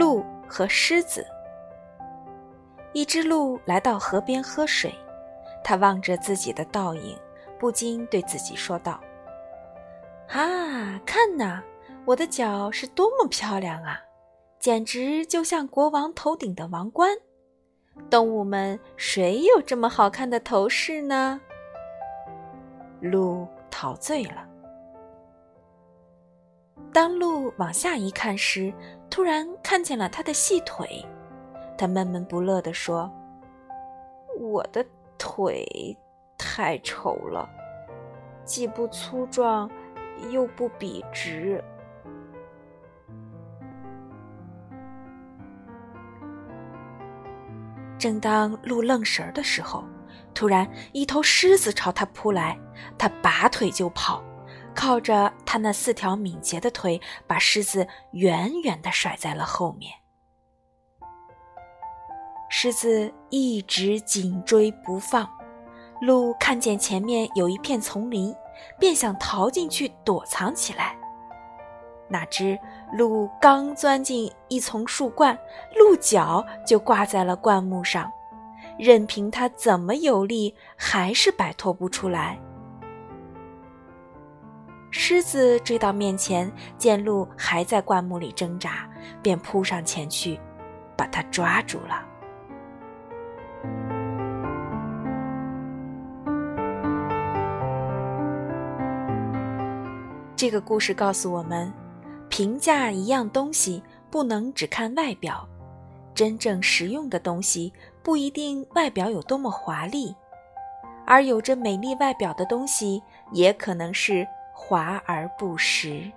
鹿和狮子。一只鹿来到河边喝水，它望着自己的倒影，不禁对自己说道：“啊，看呐，我的脚是多么漂亮啊，简直就像国王头顶的王冠。动物们谁有这么好看的头饰呢？”鹿陶醉了。当鹿往下一看时，突然看见了它的细腿，它闷闷不乐地说：“我的腿太丑了，既不粗壮，又不笔直。”正当鹿愣神儿的时候，突然一头狮子朝他扑来，他拔腿就跑。靠着他那四条敏捷的腿，把狮子远远地甩在了后面。狮子一直紧追不放，鹿看见前面有一片丛林，便想逃进去躲藏起来。哪知鹿刚钻进一丛树冠，鹿角就挂在了灌木上，任凭它怎么有力，还是摆脱不出来。狮子追到面前，见鹿还在灌木里挣扎，便扑上前去，把它抓住了。这个故事告诉我们，评价一样东西不能只看外表，真正实用的东西不一定外表有多么华丽，而有着美丽外表的东西也可能是。华而不实。